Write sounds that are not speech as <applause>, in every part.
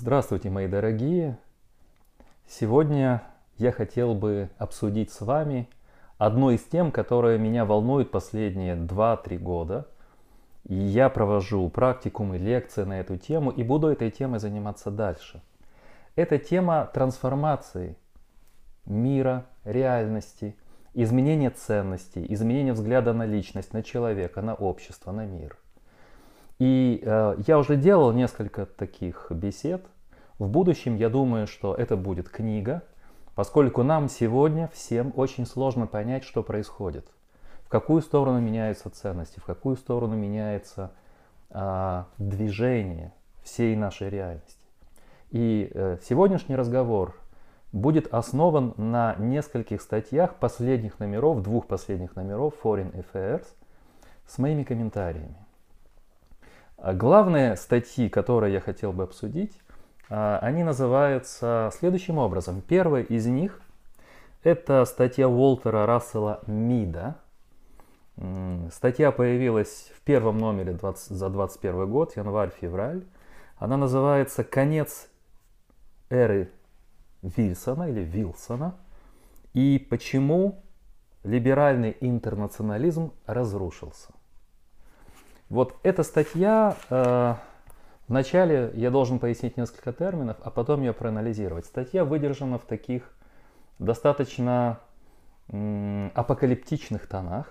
Здравствуйте, мои дорогие! Сегодня я хотел бы обсудить с вами одну из тем, которая меня волнует последние 2-3 года. И я провожу практикумы, лекции на эту тему и буду этой темой заниматься дальше. Это тема трансформации мира, реальности, изменения ценностей, изменения взгляда на личность, на человека, на общество, на мир – и э, я уже делал несколько таких бесед. В будущем я думаю, что это будет книга, поскольку нам сегодня всем очень сложно понять, что происходит, в какую сторону меняются ценности, в какую сторону меняется э, движение всей нашей реальности. И э, сегодняшний разговор будет основан на нескольких статьях последних номеров, двух последних номеров Foreign Affairs с моими комментариями. А главные статьи, которые я хотел бы обсудить, а, они называются следующим образом. Первая из них – это статья Уолтера Рассела Мида. Статья появилась в первом номере 20, за 21 год, январь-февраль. Она называется «Конец эры Вильсона» или Вилсона и почему либеральный интернационализм разрушился. Вот эта статья, э, вначале я должен пояснить несколько терминов, а потом ее проанализировать. Статья выдержана в таких достаточно м, апокалиптичных тонах.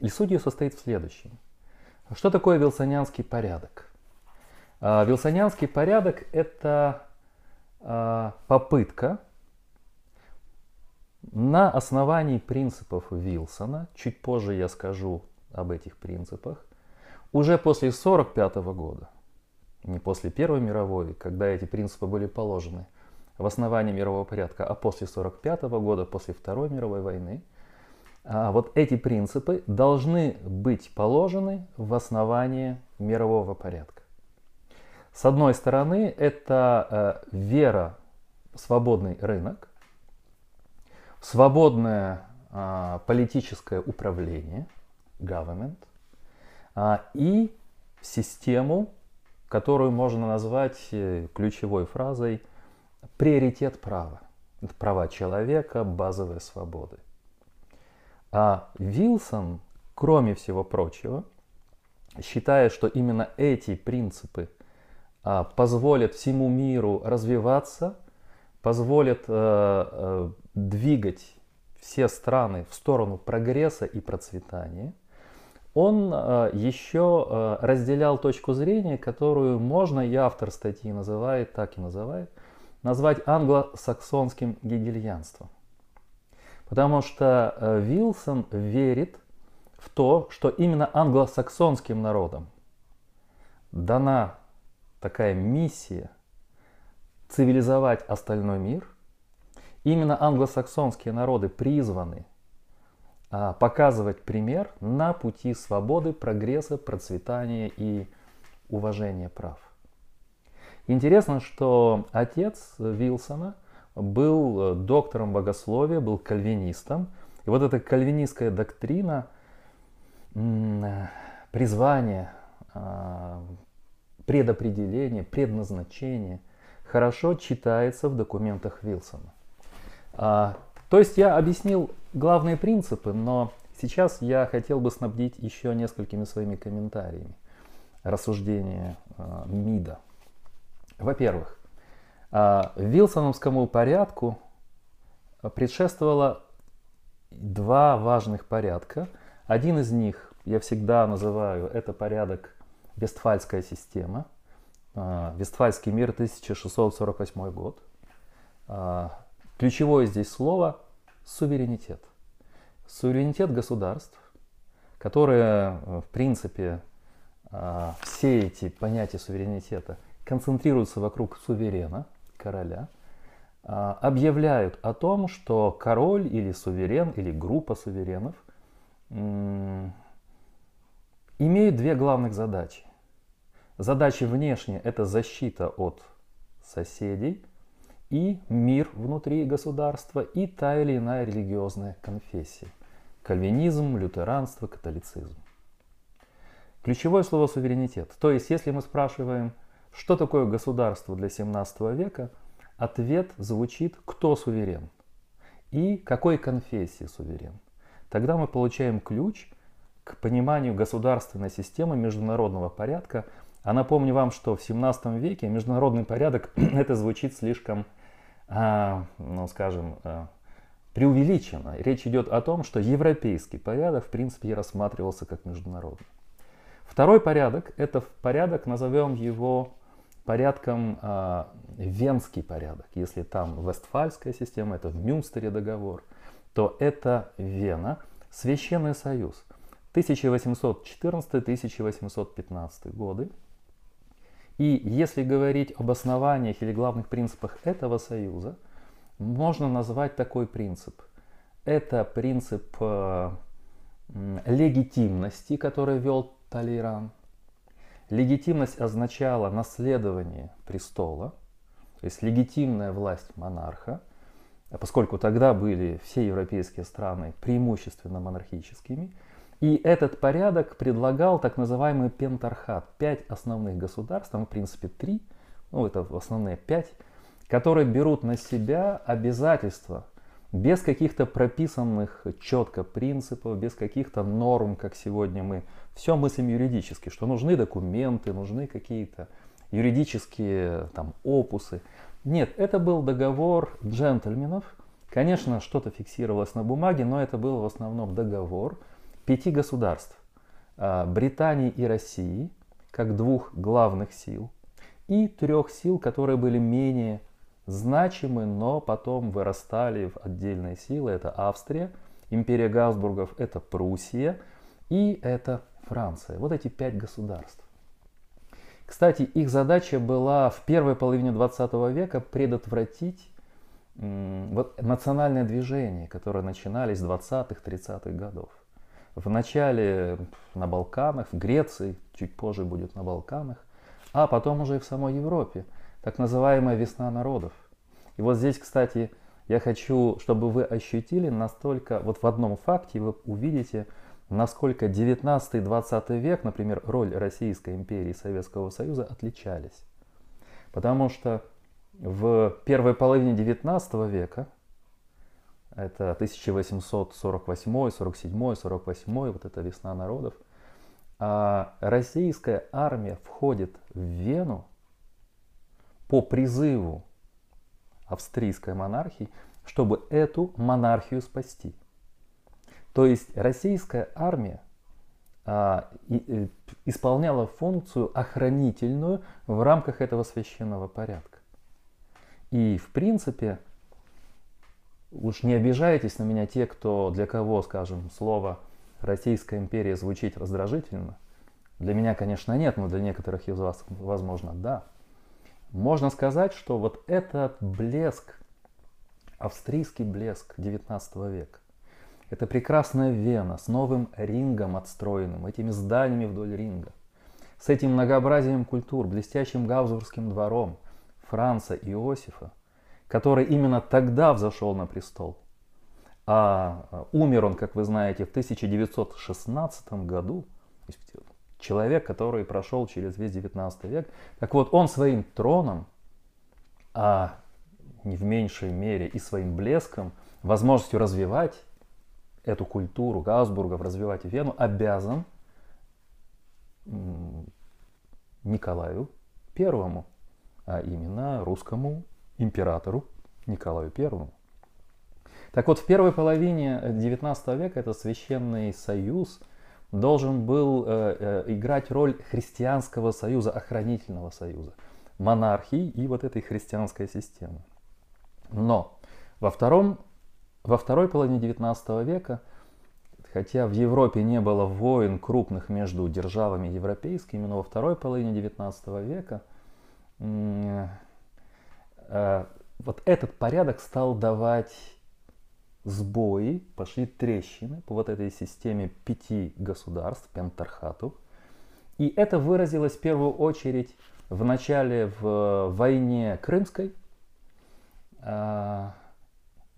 И суть ее состоит в следующем. Что такое вилсонианский порядок? Э, вилсонианский порядок – это э, попытка на основании принципов Вилсона, чуть позже я скажу об этих принципах, уже после 1945 года, не после Первой мировой, когда эти принципы были положены в основании мирового порядка, а после 1945 года, после Второй мировой войны, а вот эти принципы должны быть положены в основании мирового порядка. С одной стороны, это э, вера в свободный рынок, свободное а, политическое управление, government – и систему, которую можно назвать э, ключевой фразой приоритет права. Это права человека, базовые свободы. А Вилсон, кроме всего прочего, считает, что именно эти принципы а, позволят всему миру развиваться, позволят э, э, двигать все страны в сторону прогресса и процветания – он э, еще э, разделял точку зрения, которую можно, и автор статьи называет, так и называет, назвать англосаксонским гегельянством. Потому что э, Вилсон верит в то, что именно англосаксонским народам дана такая миссия цивилизовать остальной мир. Именно англосаксонские народы призваны показывать пример на пути свободы, прогресса, процветания и уважения прав. Интересно, что отец Вилсона был э, доктором богословия, был кальвинистом. И вот эта кальвинистская доктрина, призвание, а, предопределение, предназначение хорошо читается в документах Вилсона. А, то есть я объяснил главные принципы, но сейчас я хотел бы снабдить еще несколькими своими комментариями рассуждения э, МИДа. Во-первых, э, Вилсоновскому порядку предшествовало два важных порядка. Один из них я всегда называю это порядок Вестфальская система. Э, Вестфальский мир 1648 год. Э, ключевое здесь слово суверенитет. Суверенитет государств, которые, э, в принципе, э, все эти понятия суверенитета концентрируются вокруг суверена, короля, э, объявляют о том, что король или суверен, или группа суверенов имеют две главных задачи. Задача внешняя – это защита от соседей – и мир внутри государства, и та или иная религиозная конфессия. Кальвинизм, лютеранство, католицизм. Ключевое слово суверенитет. То есть, если мы спрашиваем, Что такое государство для 17 века? Ответ звучит «кто суверен?» и «какой конфессии суверен?». Тогда мы получаем ключ к пониманию государственной системы международного порядка. А напомню вам, что в 17 веке международный порядок, <clears throat> это звучит слишком, ну скажем, а, преувеличено. Речь идет о том, что европейский порядок в принципе и рассматривался как международный. Второй порядок – это порядок, назовем его порядком э, венский порядок. Если там вестфальская система, это в Мюнстере договор, то это Вена, Священный Союз. 1814-1815 годы. И если говорить об основаниях или главных принципах этого союза, можно назвать такой принцип. Это принцип э, легитимности, который вел Талейран. Легитимность означала наследование престола, то есть легитимная власть монарха, поскольку тогда были все европейские страны преимущественно монархическими. И этот порядок предлагал так называемый пентархат, пять основных государств, там в принципе три, ну это основные пять, которые берут на себя обязательства без каких-то прописанных четко принципов, без каких-то норм, как сегодня мы все мыслим юридически, что нужны документы, нужны какие-то юридические там опусы. Нет, это был договор джентльменов. Конечно, что-то фиксировалось на бумаге, но это был в основном договор пяти государств. А, Британии и России, как двух главных сил, и трех сил, которые были менее значимы, но потом вырастали в отдельные силы. Это Австрия, империя Габсбургов, это Пруссия и это Франция. Вот эти пять государств. Кстати, их задача была в первой половине 20 века предотвратить вот, национальное движение, которое начинались с 20-х, 30-х годов. В начале на Балканах, в Греции, чуть позже будет на Балканах, а потом уже и в самой Европе. Так называемая весна народов. И вот здесь, кстати, я хочу, чтобы вы ощутили настолько, вот в одном факте вы увидите, насколько 19-20 век, например, роль Российской империи и Советского Союза отличались. Потому что в первой половине 19 века, это 1848, 47, 48, вот эта весна народов, а российская армия входит в Вену по призыву австрийской монархии, чтобы эту монархию спасти – то есть российская армия а, и, и, исполняла функцию охранительную в рамках этого священного порядка. И в принципе, уж не обижайтесь на меня те, кто для кого, скажем, слово Российская империя звучит раздражительно. Для меня, конечно, нет, но для некоторых из вас, возможно, да. Можно сказать, что вот этот блеск, австрийский блеск 19 века, это прекрасная Вена с новым рингом отстроенным, этими зданиями вдоль ринга. С этим многообразием культур, блестящим Гавзурским двором Франца Иосифа, который именно тогда взошел на престол. А, а умер он, как вы знаете, в 1916 году. Человек, который прошел через весь 19 век. Так вот, он своим троном, а не в меньшей мере и своим блеском, возможностью развивать эту культуру Габсбургов развивать Вену, обязан Николаю Первому, а именно русскому императору Николаю Первому. Так вот, в первой половине XIX века этот священный союз должен был э, э, играть роль христианского союза, охранительного союза, монархии и вот этой христианской системы. Но во втором во второй половине XIX века, хотя в Европе не было войн крупных между державами европейскими, но во второй половине XIX века э, вот этот порядок стал давать сбои, пошли трещины по вот этой системе пяти государств, пентархату. И это выразилось в первую очередь в начале в войне Крымской, а,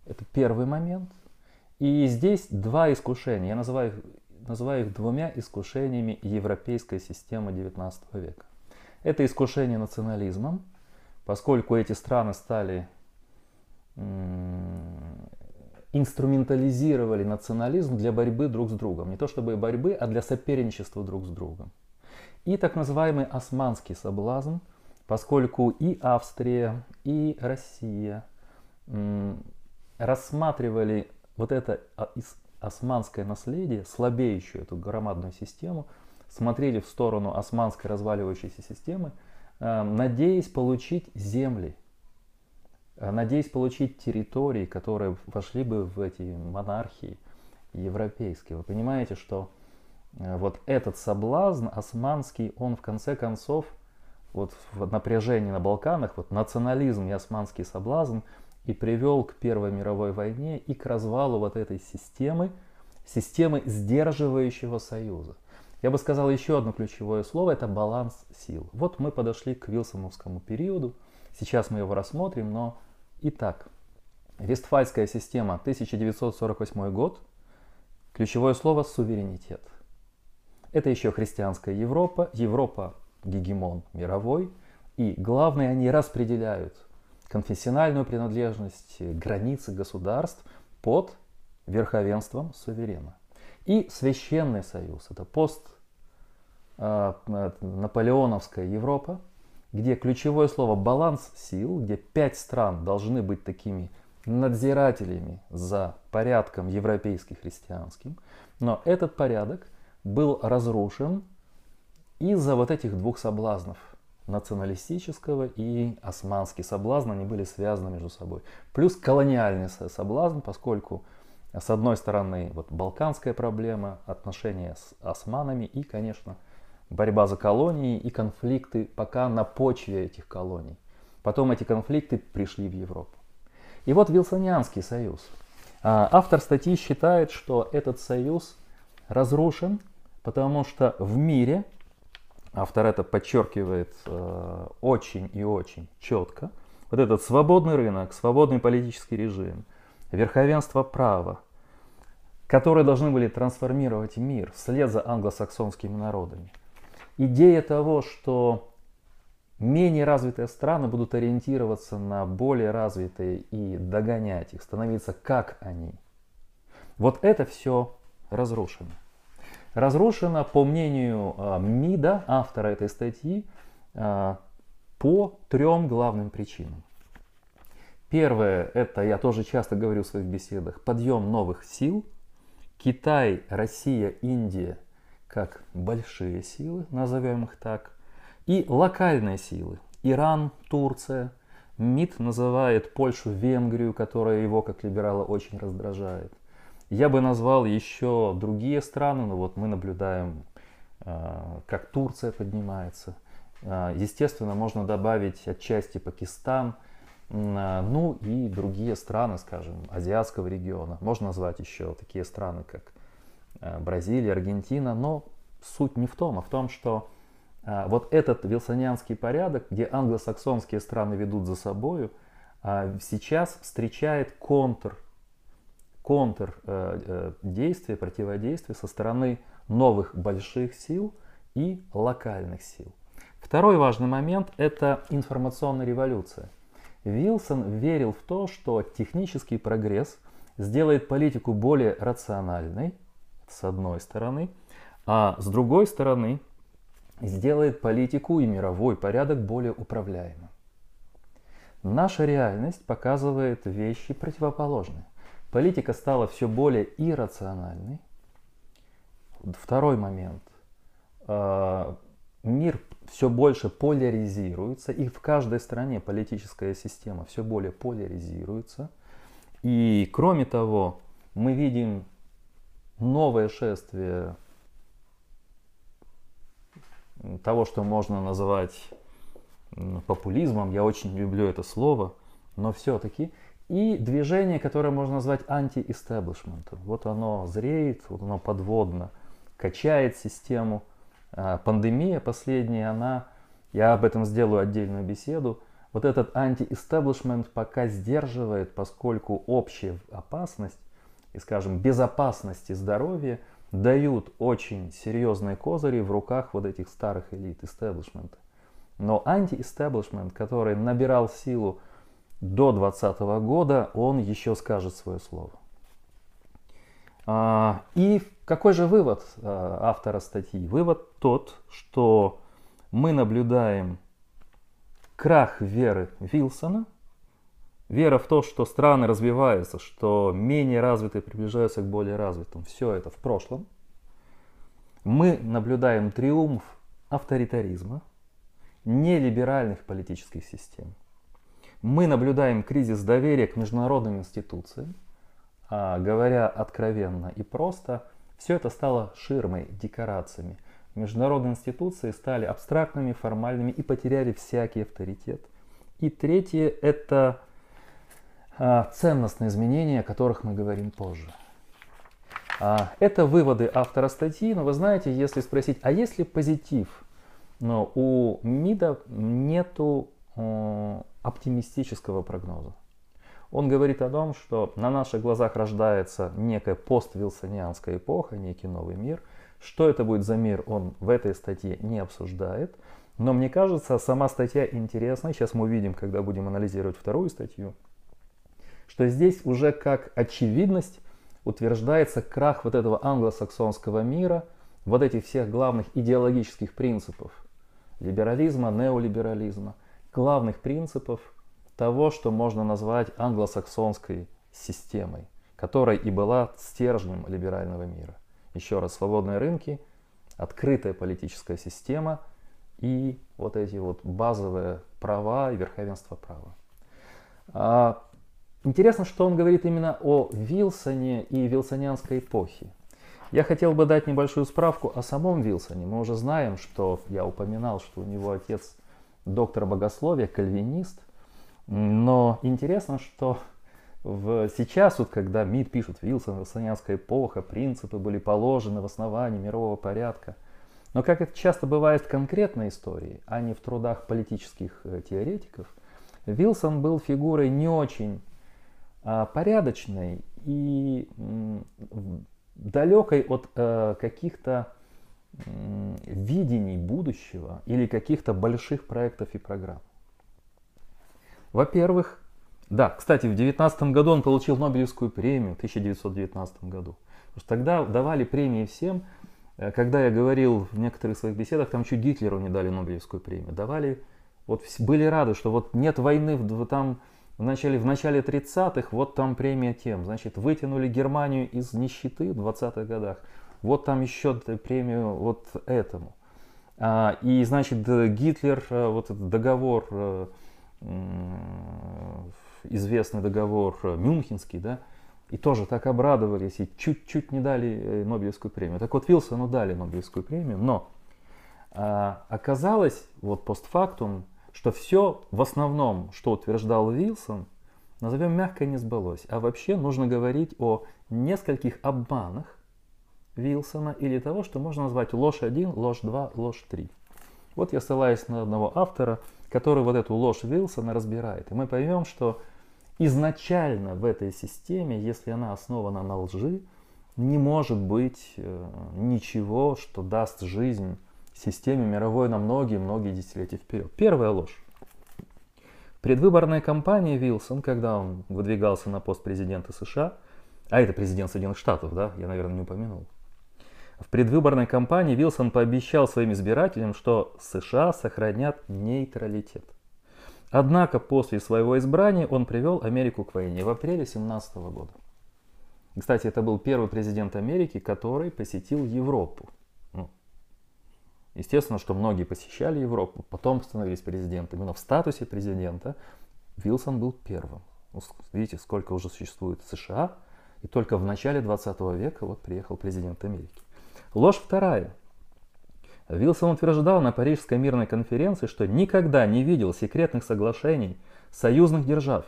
это первый момент. И здесь два искушения. Я называю, называю их двумя искушениями европейской системы XIX века. Это искушение национализмом, поскольку эти страны стали инструментализировали национализм для борьбы друг с другом. Не то чтобы борьбы, а для соперничества друг с другом. И так называемый османский соблазн, поскольку и Австрия, и Россия рассматривали вот это османское наследие, слабеющую эту громадную систему, смотрели в сторону османской разваливающейся системы, надеясь получить земли, э, надеясь получить территории, которые вошли бы в эти монархии европейские. Вы понимаете, что э, вот этот соблазн османский, он в конце концов, вот в напряжении на Балканах, вот национализм и османский соблазн – и привел к Первой мировой войне и к развалу вот этой системы, системы сдерживающего союза. Я бы сказал еще одно ключевое слово, это баланс сил. Вот мы подошли к Вилсоновскому периоду, сейчас мы его рассмотрим, но итак, Вестфальская система, 1948 год, ключевое слово суверенитет. Это еще христианская Европа, Европа гегемон мировой, и главное, они распределяют конфессиональную принадлежность, границы государств под верховенством суверена. И Священный Союз, это пост э, Наполеоновская Европа, где ключевое слово баланс сил, где пять стран должны быть такими надзирателями за порядком европейским христианским, но этот порядок был разрушен из-за вот этих двух соблазнов националистического и османский соблазн, они были связаны между собой. Плюс колониальный соблазн, поскольку с одной стороны вот балканская проблема, отношения с османами и, конечно, борьба за колонии и конфликты пока на почве этих колоний. Потом эти конфликты пришли в Европу. И вот Вилсонианский союз. А, автор статьи считает, что этот союз разрушен, потому что в мире автор это подчеркивает э, очень и очень четко, вот этот свободный рынок, свободный политический режим, верховенство права, которые должны были трансформировать мир вслед за англосаксонскими народами. Идея того, что менее развитые страны будут ориентироваться на более развитые и догонять их, становиться как они. Вот это все разрушено разрушена, по мнению а, МИДа, автора этой статьи, а, по трем главным причинам. Первое, это я тоже часто говорю в своих беседах, подъем новых сил. Китай, Россия, Индия как большие силы, назовем их так. И локальные силы. Иран, Турция. МИД называет Польшу, Венгрию, которая его как либерала очень раздражает. Я бы назвал еще другие страны, но вот мы наблюдаем, а, как Турция поднимается. А, естественно, можно добавить отчасти Пакистан, ну и другие страны, скажем, азиатского региона. Можно назвать еще такие страны, как Бразилия, Аргентина, но суть не в том, а в том, что вот этот вилсонианский порядок, где англосаксонские страны ведут за собою, сейчас встречает контр контрдействие, противодействие со стороны новых больших сил и локальных сил. Второй важный момент – это информационная революция. Вилсон верил в то, что технический прогресс сделает политику более рациональной, с одной стороны, а с другой стороны сделает политику и мировой порядок более управляемым. Наша реальность показывает вещи противоположные. Политика стала все более иррациональной. Второй момент. Мир все больше поляризируется, и в каждой стране политическая система все более поляризируется. И кроме того, мы видим новое шествие того, что можно назвать популизмом. Я очень люблю это слово, но все-таки и движение, которое можно назвать анти-истеблишментом. Вот оно зреет, вот оно подводно, качает систему. А пандемия последняя, она, я об этом сделаю отдельную беседу, вот этот анти-истеблишмент пока сдерживает, поскольку общая опасность и, скажем, безопасность и здоровье дают очень серьезные козыри в руках вот этих старых элит истеблишмента. Но анти-истеблишмент, который набирал силу до 2020 года, он еще скажет свое слово. А, и какой же вывод а, автора статьи? Вывод тот, что мы наблюдаем крах веры Вилсона, вера в то, что страны развиваются, что менее развитые приближаются к более развитым. Все это в прошлом. Мы наблюдаем триумф авторитаризма, нелиберальных политических систем. Мы наблюдаем кризис доверия к международным институциям. А, говоря откровенно и просто, все это стало ширмой, декорациями. Международные институции стали абстрактными, формальными и потеряли всякий авторитет. И третье – это а, ценностные изменения, о которых мы говорим позже. А, это выводы автора статьи, но вы знаете, если спросить, а есть ли позитив, но у МИДа нету оптимистического прогноза. Он говорит о том, что на наших глазах рождается некая поствилсонианская эпоха, некий новый мир. Что это будет за мир, он в этой статье не обсуждает. Но мне кажется, сама статья интересна. Сейчас мы увидим, когда будем анализировать вторую статью, что здесь уже как очевидность утверждается крах вот этого англосаксонского мира, вот этих всех главных идеологических принципов либерализма, неолиберализма, главных принципов того, что можно назвать англосаксонской системой, которой и была стержнем либерального мира. Еще раз, свободные рынки, открытая политическая система и вот эти вот базовые права и верховенство права. А, интересно, что он говорит именно о Вилсоне и вилсонианской эпохе. Я хотел бы дать небольшую справку о самом Вилсоне. Мы уже знаем, что я упоминал, что у него отец доктор богословия, кальвинист. Но интересно, что в, сейчас, вот, когда МИД пишет Вилсон, Вилсонианская эпоха, принципы были положены в основании мирового порядка. Но как это часто бывает в конкретной истории, а не в трудах политических э, теоретиков, Вилсон был фигурой не очень а, порядочной и далекой от а, каких-то видений будущего или каких-то больших проектов и программ. Во-первых, да, кстати, в 2019 году он получил Нобелевскую премию, в 1919 году. Потому что тогда давали премии всем, э, когда я говорил в некоторых своих беседах, там чуть Гитлеру не дали Нобелевскую премию. Давали, вот были рады, что вот нет войны, там в начале, в начале 30-х, вот там премия тем. Значит, вытянули Германию из нищеты в 20-х годах вот там еще премию вот этому. А, и, значит, Гитлер, э, вот этот договор, э, известный договор э, Мюнхенский, да, и тоже так обрадовались, и чуть-чуть не дали Нобелевскую премию. Так вот, Вилсону дали Нобелевскую премию, но а, оказалось, вот постфактум, что все в основном, что утверждал Вилсон, назовем мягко, не сбылось. А вообще нужно говорить о нескольких обманах, Вилсона или того, что можно назвать ложь 1, ложь 2, ложь 3. Вот я ссылаюсь на одного автора, который вот эту ложь Вилсона разбирает. И мы поймем, что изначально в этой системе, если она основана на лжи, не может быть э, ничего, что даст жизнь системе мировой на многие-многие десятилетия вперед. Первая ложь. Предвыборная кампания Вилсон, когда он выдвигался на пост президента США, а это президент Соединенных Штатов, да, я, наверное, не упомянул, в предвыборной кампании Вилсон пообещал своим избирателям, что США сохранят нейтралитет. Однако после своего избрания он привел Америку к войне в апреле 2017 года. Кстати, это был первый президент Америки, который посетил Европу. Ну, естественно, что многие посещали Европу, потом становились президентами, но в статусе президента Вилсон был первым. Видите, сколько уже существует США, и только в начале 20 века вот приехал президент Америки. Ложь вторая. Вилсон утверждал на Парижской мирной конференции, что никогда не видел секретных соглашений союзных держав,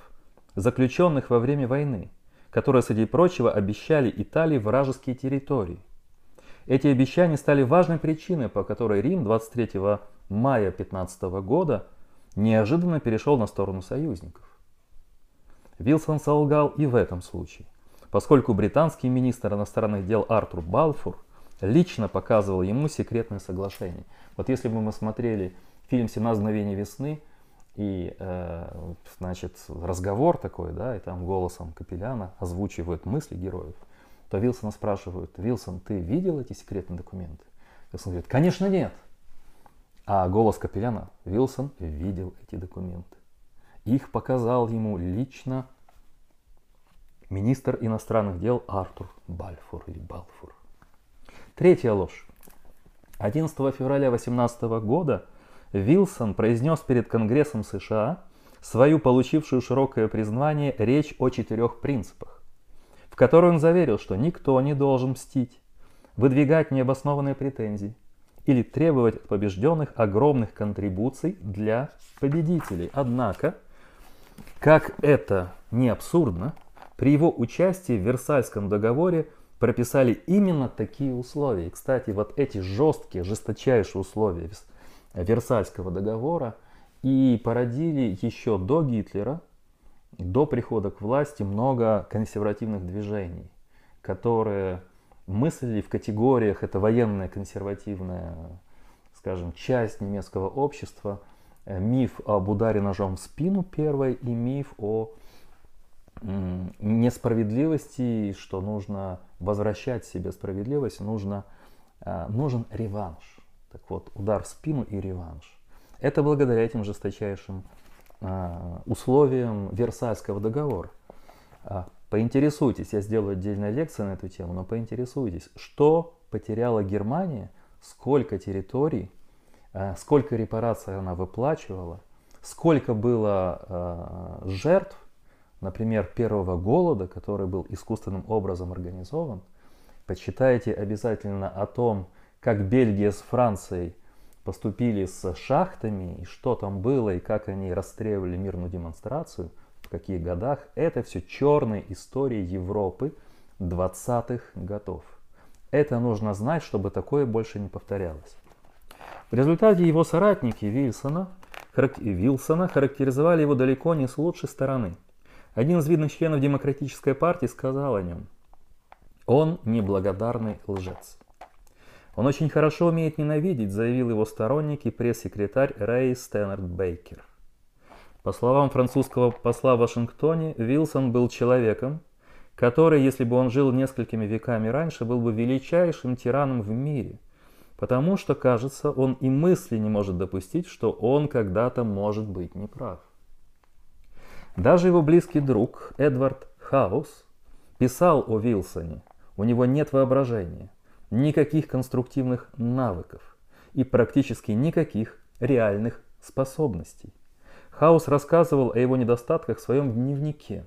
заключенных во время войны, которые, среди прочего, обещали Италии вражеские территории. Эти обещания стали важной причиной, по которой Рим 23 мая 15 года неожиданно перешел на сторону союзников. Вилсон солгал и в этом случае, поскольку британский министр иностранных дел Артур Балфур – лично показывал ему секретное соглашение. Вот если бы мы смотрели фильм «17 мгновений весны», и, э, значит, разговор такой, да, и там голосом Капеляна озвучивают мысли героев, то Вилсона спрашивают, Вилсон, ты видел эти секретные документы? Вилсон говорит, конечно нет. А голос Капеляна, Вилсон видел эти документы. Их показал ему лично министр иностранных дел Артур Бальфур или Балфур. Третья ложь. 11 февраля 18 года Вилсон произнес перед Конгрессом США свою получившую широкое признание речь о четырех принципах, в которой он заверил, что никто не должен мстить, выдвигать необоснованные претензии или требовать от побежденных огромных контрибуций для победителей. Однако, как это не абсурдно, при его участии в Версальском договоре прописали именно такие условия. И, кстати, вот эти жесткие, жесточайшие условия Версальского договора и породили еще до Гитлера, до прихода к власти много консервативных движений, которые мыслили в категориях, это военная консервативная, скажем, часть немецкого общества, э, миф об ударе ножом в спину первой и миф о несправедливости, что нужно возвращать себе справедливость, нужно, э, нужен реванш. Так вот, удар в спину и реванш. Это благодаря этим жесточайшим э, условиям Версальского договора. А, поинтересуйтесь, я сделаю отдельную лекцию на эту тему, но поинтересуйтесь, что потеряла Германия, сколько территорий, э, сколько репараций она выплачивала, сколько было э, жертв, например, первого голода, который был искусственным образом организован. Почитайте обязательно о том, как Бельгия с Францией поступили с шахтами, и что там было, и как они расстреливали мирную демонстрацию, в каких годах, это все черные истории Европы 20-х годов. Это нужно знать, чтобы такое больше не повторялось. В результате его соратники Вильсона, Вилсона характеризовали его далеко не с лучшей стороны. Один из видных членов Демократической партии сказал о нем, он неблагодарный лжец. Он очень хорошо умеет ненавидеть, заявил его сторонник и пресс-секретарь Рэй Стэннерд Бейкер. По словам французского посла в Вашингтоне, Вилсон был человеком, который, если бы он жил несколькими веками раньше, был бы величайшим тираном в мире, потому что, кажется, он и мысли не может допустить, что он когда-то может быть неправ. Даже его близкий друг Эдвард Хаус писал о Вилсоне, у него нет воображения – никаких конструктивных навыков и практически никаких реальных способностей. Хаус рассказывал о его недостатках в своем дневнике.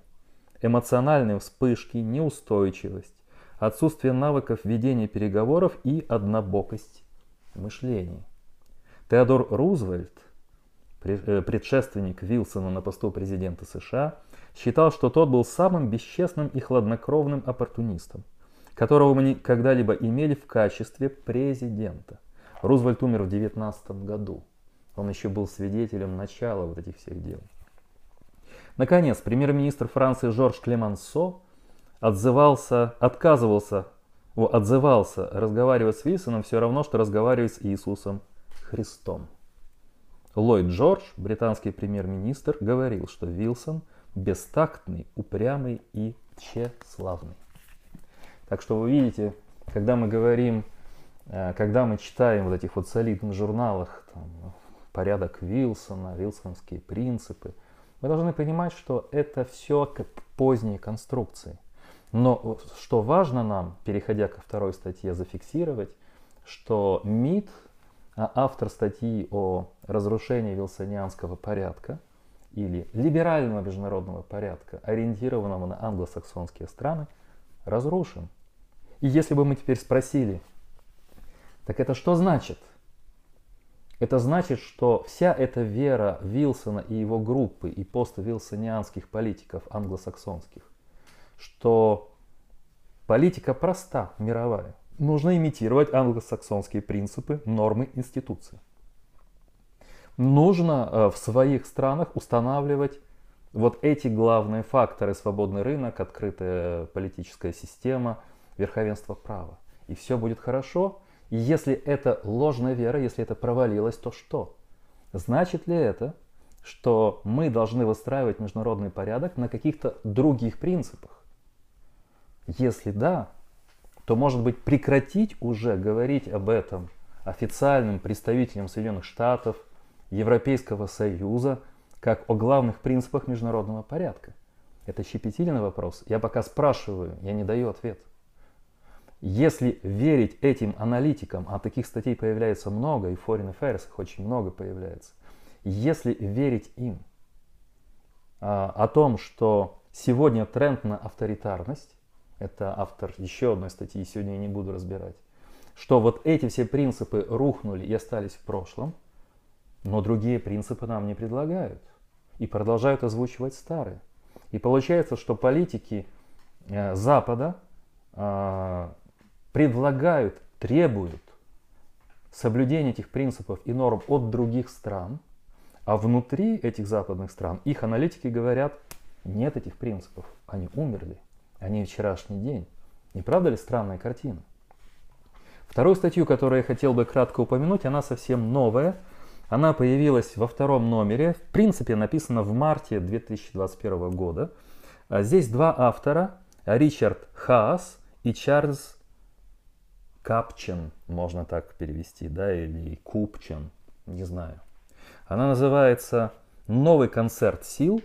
Эмоциональные вспышки, неустойчивость, отсутствие навыков ведения переговоров и однобокость мышления. Теодор Рузвельт, предшественник Вилсона на посту президента США, считал, что тот был самым бесчестным и хладнокровным оппортунистом – которого мы когда-либо имели в качестве президента. Рузвельт умер в 19 году. Он еще был свидетелем начала вот этих всех дел. Наконец, премьер-министр Франции Жорж Клемансо отзывался, отказывался, о, отзывался разговаривать с Вильсоном все равно, что разговаривать с Иисусом Христом. Ллойд Джордж, британский премьер-министр, говорил, что Вилсон бестактный, упрямый и тщеславный. Так что вы видите, когда мы говорим, э, когда мы читаем вот этих вот солидных журналах, там, порядок Вилсона, вилсонские принципы, мы должны понимать, что это все поздние конструкции. Но что важно нам, переходя ко второй статье, зафиксировать, что МИД, а автор статьи о разрушении вилсонианского порядка или либерального международного порядка, ориентированного на англосаксонские страны, разрушен. И если бы мы теперь спросили, так это что значит? Это значит, что вся эта вера Вилсона и его группы и поствилсонианских политиков англосаксонских, что политика проста, мировая. Нужно имитировать англосаксонские принципы, нормы, институции. Нужно э, в своих странах устанавливать вот эти главные факторы. Свободный рынок, открытая политическая система – верховенство права. И все будет хорошо. И если это ложная вера, если это провалилось, то что? Значит ли это, что мы должны выстраивать международный порядок на каких-то других принципах? Если да, то, может быть, прекратить уже говорить об этом официальным представителям Соединенных Штатов, Европейского Союза, как о главных принципах международного порядка? Это щепетильный вопрос. Я пока спрашиваю, я не даю ответ. Если верить этим аналитикам, а таких статей появляется много, и в Foreign Affairs их очень много появляется, если верить им а, о том, что сегодня тренд на авторитарность, это автор еще одной статьи, сегодня я не буду разбирать, что вот эти все принципы рухнули и остались в прошлом, но другие принципы нам не предлагают и продолжают озвучивать старые. И получается, что политики э, Запада э, предлагают, требуют соблюдения этих принципов и норм от других стран, а внутри этих западных стран их аналитики говорят, нет этих принципов, они умерли, они вчерашний день. Не правда ли странная картина? Вторую статью, которую я хотел бы кратко упомянуть, она совсем новая. Она появилась во втором номере. В принципе, написана в марте 2021 года. А здесь два автора. Ричард Хаас и Чарльз Капчен, можно так перевести, да, или Купчен, не знаю. Она называется «Новый концерт сил»,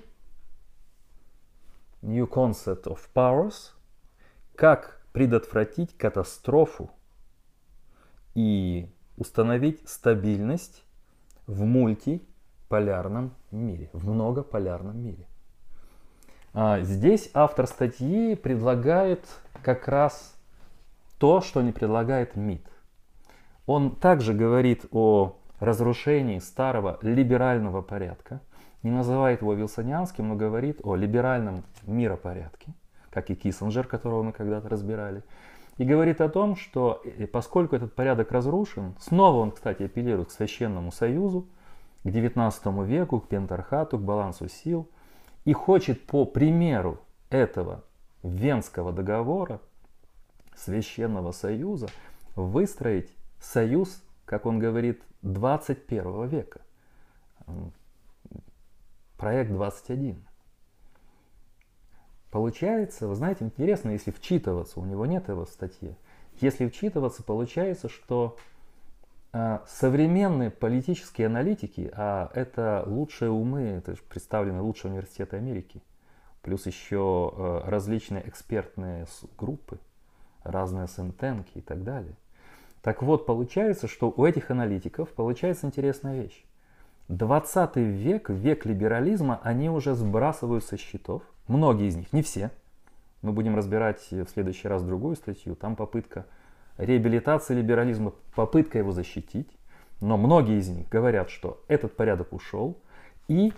New Concept of Powers, как предотвратить катастрофу и установить стабильность в мультиполярном мире, в многополярном мире. А здесь автор статьи предлагает как раз то, что не предлагает МИД. Он также говорит о разрушении старого либерального порядка, не называет его вилсонианским, но говорит о либеральном миропорядке, как и Киссинджер, которого мы когда-то разбирали, и говорит о том, что э, поскольку этот порядок разрушен, снова он, кстати, апеллирует к Священному Союзу, к 19 веку, к пентархату, к балансу сил, и хочет по примеру этого Венского договора Священного Союза выстроить союз, как он говорит, 21 века. Проект 21. Получается, вы знаете, интересно, если вчитываться, у него нет его в статье, если вчитываться, получается, что э, современные политические аналитики, а это лучшие умы, это представлены лучшие университеты Америки, плюс еще э, различные экспертные группы, разные сентенки и так далее. Так вот, получается, что у этих аналитиков получается интересная вещь. 20 век, век либерализма, они уже сбрасывают со счетов. Многие из них, не все. Мы будем разбирать в следующий раз другую статью. Там попытка реабилитации либерализма, попытка его защитить. Но многие из них говорят, что этот порядок ушел и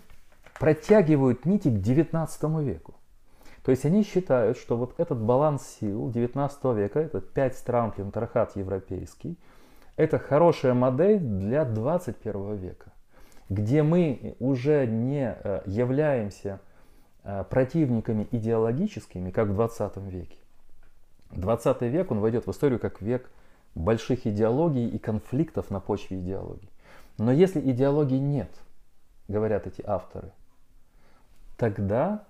протягивают нити к 19 веку. То есть они считают, что вот этот баланс сил 19 века, это пять стран пентархат европейский, это хорошая модель для 21 века, где мы уже не э, являемся э, противниками идеологическими, как в 20 веке. 20 век, он войдет в историю как век больших идеологий и конфликтов на почве идеологий. Но если идеологии нет, говорят эти авторы, тогда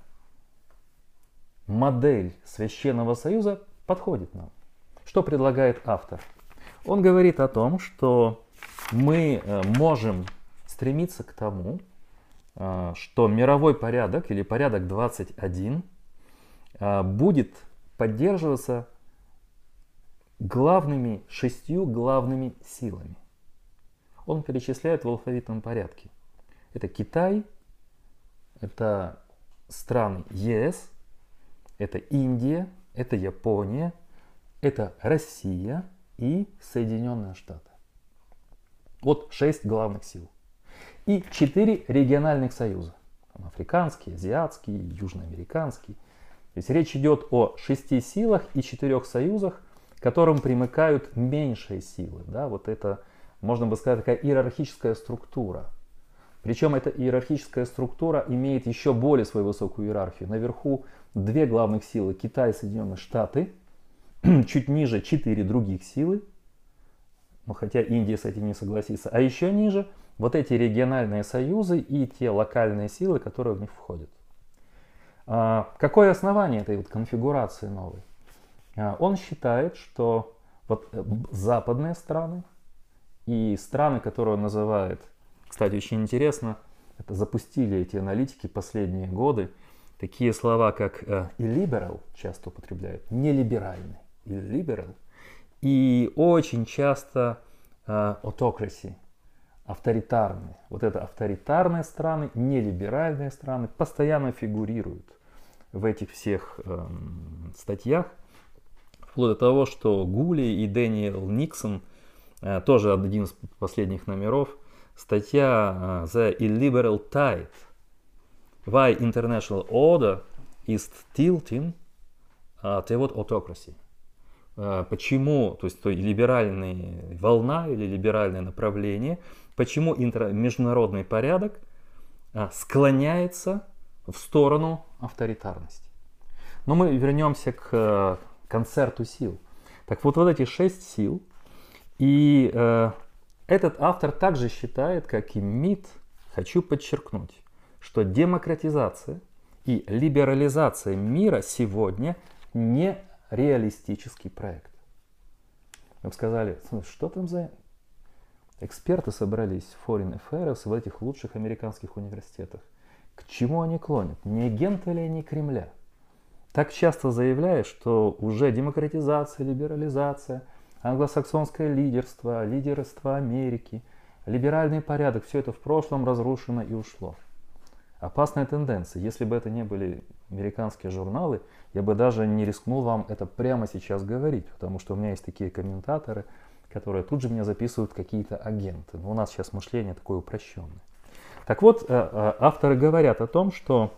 модель Священного Союза подходит нам. Что предлагает автор? Он говорит о том, что мы э, можем стремиться к тому, э, что мировой порядок или порядок 21 э, будет поддерживаться главными, шестью главными силами. Он перечисляет в алфавитном порядке. Это Китай, это страны ЕС, это Индия, это Япония, это Россия и Соединенные Штаты. Вот шесть главных сил. И четыре региональных союза. Там африканский, азиатский, южноамериканский. То есть речь идет о шести силах и четырех союзах, которым примыкают меньшие силы. Да? Вот это, можно бы сказать, такая иерархическая структура. Причем эта иерархическая структура имеет еще более свою высокую иерархию. Наверху две главных силы Китай и Соединенные Штаты, <clears throat> чуть ниже четыре других силы, ну, хотя Индия с этим не согласится, а еще ниже вот эти региональные союзы и те локальные силы, которые в них входят. А, какое основание этой вот конфигурации новой? А, он считает, что вот э, западные страны и страны, которые он называет, кстати, очень интересно, это запустили эти аналитики последние годы, такие слова, как э, illiberal часто употребляют, нелиберальный, illiberal, и очень часто э, autocracy, авторитарные. Вот это авторитарные страны, нелиберальные страны постоянно фигурируют в этих всех э, статьях. Вплоть до того, что Гули и Дэниел Никсон, э, тоже один из последних номеров, статья э, The Illiberal Tide, Why International Order is Tilting uh, Toward Autocracy. Uh, почему, то есть то либеральная волна или либеральное направление – почему международный порядок а, склоняется в сторону авторитарности. Но мы вернемся к э, концерту сил. Так вот, вот эти шесть сил, и э, этот автор также считает, как и МИД, хочу подчеркнуть, что демократизация и либерализация мира сегодня не реалистический проект. Мы бы сказали, что там за Эксперты собрались в Foreign Affairs в этих лучших американских университетах. К чему они клонят? Не агенты ли они Кремля? Так часто заявляя, что уже демократизация, либерализация, англосаксонское лидерство, лидерство Америки, либеральный порядок, все это в прошлом разрушено и ушло. Опасная тенденция. Если бы это не были американские журналы, я бы даже не рискнул вам это прямо сейчас говорить, потому что у меня есть такие комментаторы – которые тут же меня записывают какие-то агенты. Но у нас сейчас мышление такое упрощенное. Так вот, э, э, авторы говорят о том, что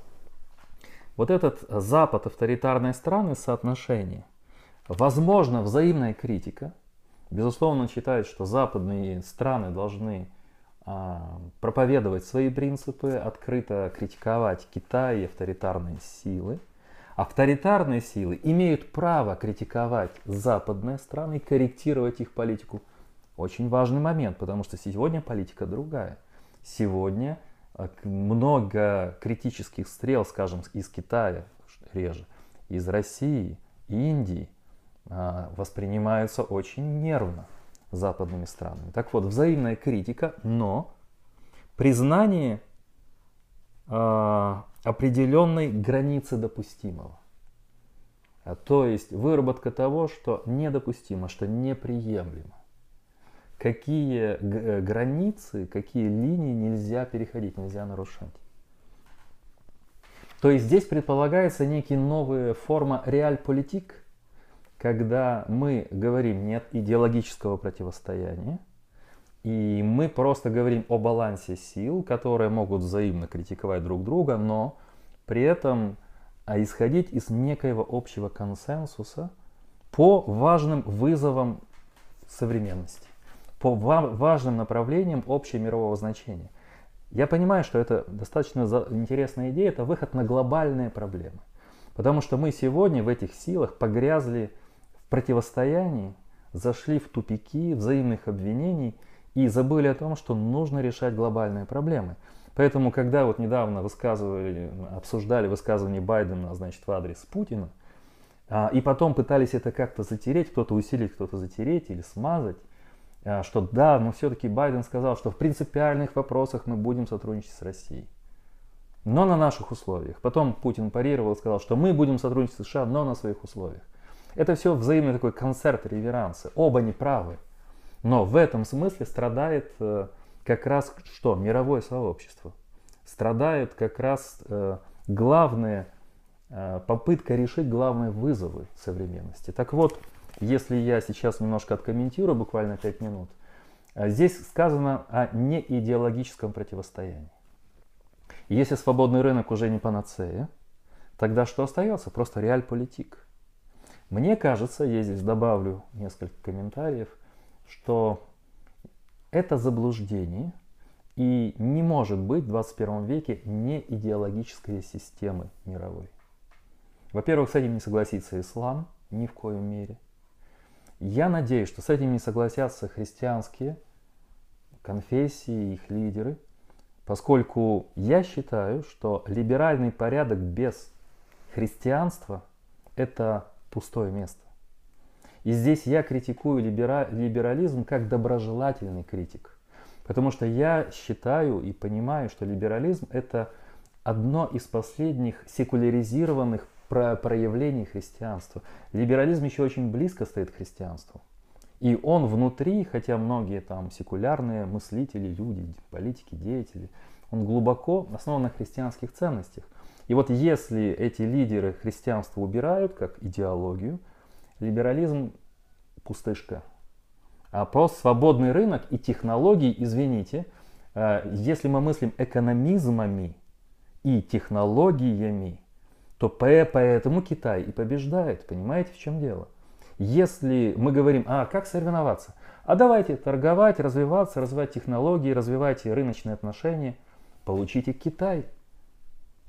вот этот Запад, авторитарные страны, соотношение, возможно, взаимная критика. Безусловно, он считает, что западные страны должны а, проповедовать свои принципы, открыто критиковать Китай и авторитарные силы – Авторитарные силы имеют право критиковать западные страны и корректировать их политику. Очень важный момент, потому что сегодня политика другая. Сегодня э, много критических стрел, скажем, из Китая реже, из России, Индии а, воспринимаются очень нервно западными странами. Так вот, взаимная критика, но признание а, определенной границы допустимого. А то есть выработка того, что недопустимо, что неприемлемо. Какие э, границы, какие линии нельзя переходить, нельзя нарушать. То есть здесь предполагается некий новая форма реаль-политик, когда мы говорим нет идеологического противостояния, и мы просто говорим о балансе сил, которые могут взаимно критиковать друг друга, но при этом а, исходить из некоего общего консенсуса по важным вызовам современности, по важным направлениям общемирового значения. Я понимаю, что это достаточно интересная идея, это выход на глобальные проблемы. Потому что мы сегодня в этих силах погрязли в противостоянии, зашли в тупики взаимных обвинений – и забыли о том, что нужно решать глобальные проблемы. Поэтому, когда вот недавно высказывали, обсуждали высказывание Байдена, значит, в адрес Путина, а, и потом пытались это как-то затереть, кто-то усилить, кто-то затереть или смазать, а, что да, но все-таки Байден сказал, что в принципиальных вопросах мы будем сотрудничать с Россией. Но на наших условиях. Потом Путин парировал и сказал, что мы будем сотрудничать с США, но на своих условиях. Это все взаимный такой концерт реверансы. Оба неправы. Но в этом смысле страдает э, как раз что? Мировое сообщество. Страдает как раз э, главная э, попытка решить главные вызовы современности. Так вот, если я сейчас немножко откомментирую, буквально 5 минут, здесь сказано о неидеологическом противостоянии. Если свободный рынок уже не панацея, тогда что остается? Просто реаль-политик. Мне кажется, я здесь добавлю несколько комментариев – что это заблуждение и не может быть в 21 веке не идеологической системы мировой. Во-первых, с этим не согласится ислам ни в коем мере. Я надеюсь, что с этим не согласятся христианские конфессии, их лидеры, поскольку я считаю, что либеральный порядок без христианства – это пустое место. И здесь я критикую либера, либерализм как доброжелательный критик. Потому что я считаю и понимаю, что либерализм это одно из последних секуляризированных проявлений христианства. Либерализм еще очень близко стоит к христианству. И он внутри, хотя многие там секулярные мыслители, люди, политики, деятели, он глубоко основан на христианских ценностях. И вот если эти лидеры христианства убирают как идеологию, либерализм пустышка. А просто свободный рынок и технологии, извините, э, если мы мыслим экономизмами и технологиями, то поэтому Китай и побеждает. Понимаете, в чем дело? Если мы говорим, а как соревноваться? А давайте торговать, развиваться, развивать технологии, развивайте рыночные отношения. Получите Китай.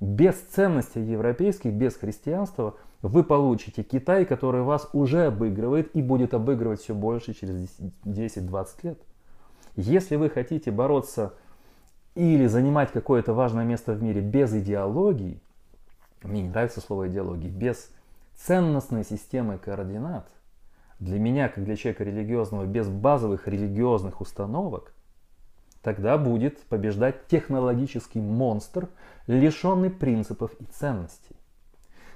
Без ценностей европейских, без христианства вы получите Китай, который вас уже обыгрывает и будет обыгрывать все больше через 10-20 лет. Если вы хотите бороться или занимать какое-то важное место в мире без идеологии, мне не нравится слово идеологии, без ценностной системы координат, для меня, как для человека религиозного, без базовых религиозных установок, тогда будет побеждать технологический монстр, лишенный принципов и ценностей.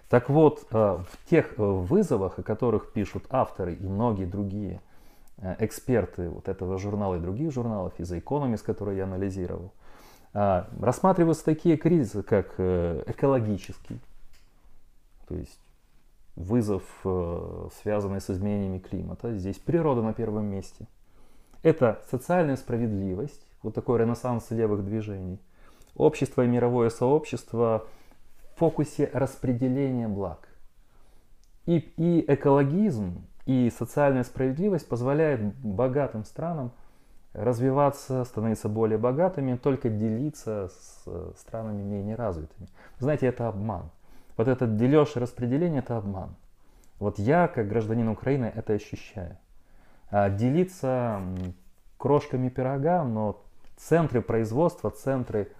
Так вот, э, в тех э, вызовах, о которых пишут авторы и многие другие э, эксперты вот этого журнала и других журналов, из Economist, которые я анализировал, рассматриваются такие кризисы, как экологический, то есть вызов, связанный с изменениями климата. Здесь природа на первом месте. Это социальная справедливость, вот такой ренессанс левых движений. Общество и мировое сообщество фокусе распределения благ. И, и экологизм, и социальная справедливость позволяет богатым странам развиваться, становиться более богатыми, только делиться с странами менее развитыми. Знаете, это обман. Вот этот дележ и распределение – это обман. Вот я, как гражданин Украины, это ощущаю. А делиться крошками пирога, но центры производства, центры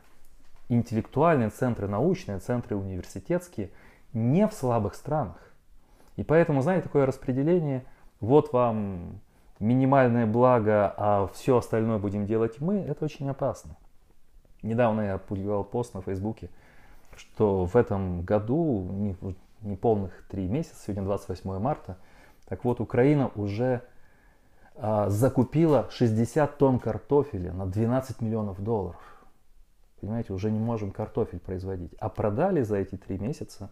интеллектуальные, центры научные, центры университетские не в слабых странах. И поэтому, знаете, такое распределение, вот вам минимальное благо, а все остальное будем делать мы, это очень опасно. Недавно я опубликовал пост на Фейсбуке, что в этом году, не, не полных три месяца, сегодня 28 марта, так вот Украина уже а, закупила 60 тонн картофеля на 12 миллионов долларов. Понимаете, уже не можем картофель производить. А продали за эти три месяца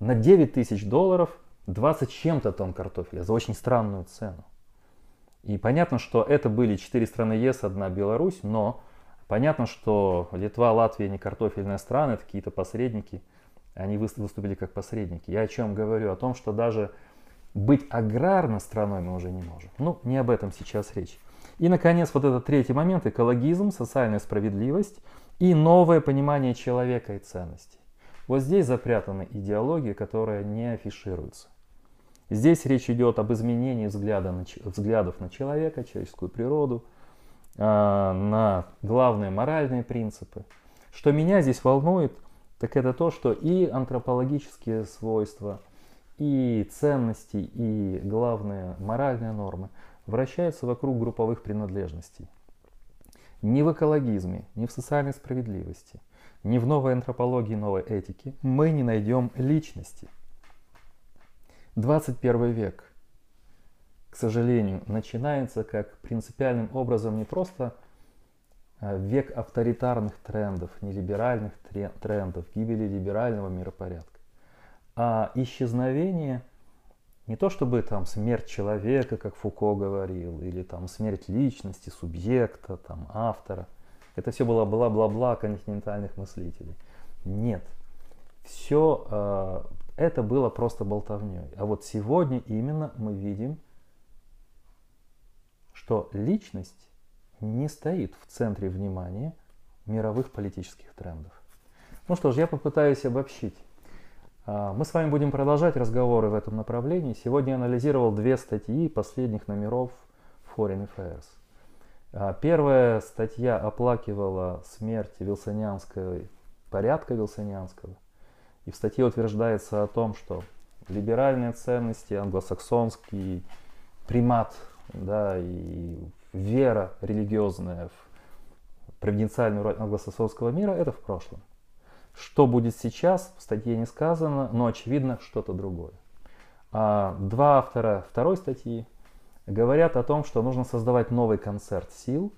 на 9 тысяч долларов 20 чем-то тонн картофеля за очень странную цену. И понятно, что это были четыре страны ЕС, одна Беларусь, но понятно, что Литва, Латвия не картофельные страны, это какие-то посредники. Они выступили как посредники. Я о чем говорю? О том, что даже быть аграрной страной мы уже не можем. Ну, не об этом сейчас речь. И, наконец, вот этот третий момент – экологизм, социальная справедливость и новое понимание человека и ценностей. Вот здесь запрятаны идеологии, которые не афишируются. Здесь речь идет об изменении взгляда на, взглядов на человека, человеческую природу, а, на главные моральные принципы. Что меня здесь волнует, так это то, что и антропологические свойства – и ценности, и главные моральные нормы вращаются вокруг групповых принадлежностей. Ни в экологизме, ни в социальной справедливости, ни в новой антропологии, новой этике мы не найдем личности. 21 век, к сожалению, начинается как принципиальным образом не просто а, век авторитарных трендов, нелиберальных трендов, гибели либерального миропорядка а исчезновение не то чтобы там смерть человека, как Фуко говорил, или там смерть личности, субъекта, там автора. Это все было бла-бла-бла континентальных мыслителей. Нет. Все э, это было просто болтовней. А вот сегодня именно мы видим, что личность не стоит в центре внимания мировых политических трендов. Ну что ж, я попытаюсь обобщить. А, мы с вами будем продолжать разговоры в этом направлении. Сегодня я анализировал две статьи последних номеров Foreign Affairs. А, первая статья оплакивала смерть вилсонианского порядка вилсонианского. И в статье утверждается о том, что либеральные ценности, англосаксонский примат да, и вера религиозная в провинциальную роль англосаксонского мира – это в прошлом. Что будет сейчас, в статье не сказано, но очевидно что-то другое. А два автора второй статьи говорят о том, что нужно создавать новый концерт сил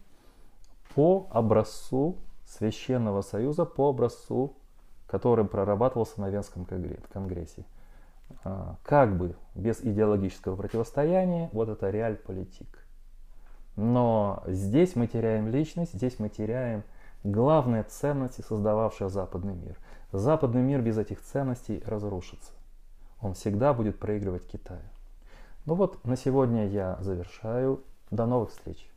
по образцу Священного Союза, по образцу, который прорабатывался на Венском конгрессе. А, как бы без идеологического противостояния, вот это реаль-политик. Но здесь мы теряем личность, здесь мы теряем главные ценности, создававшие западный мир. Западный мир без этих ценностей разрушится. Он всегда будет проигрывать Китаю. Ну вот, на сегодня я завершаю. До новых встреч.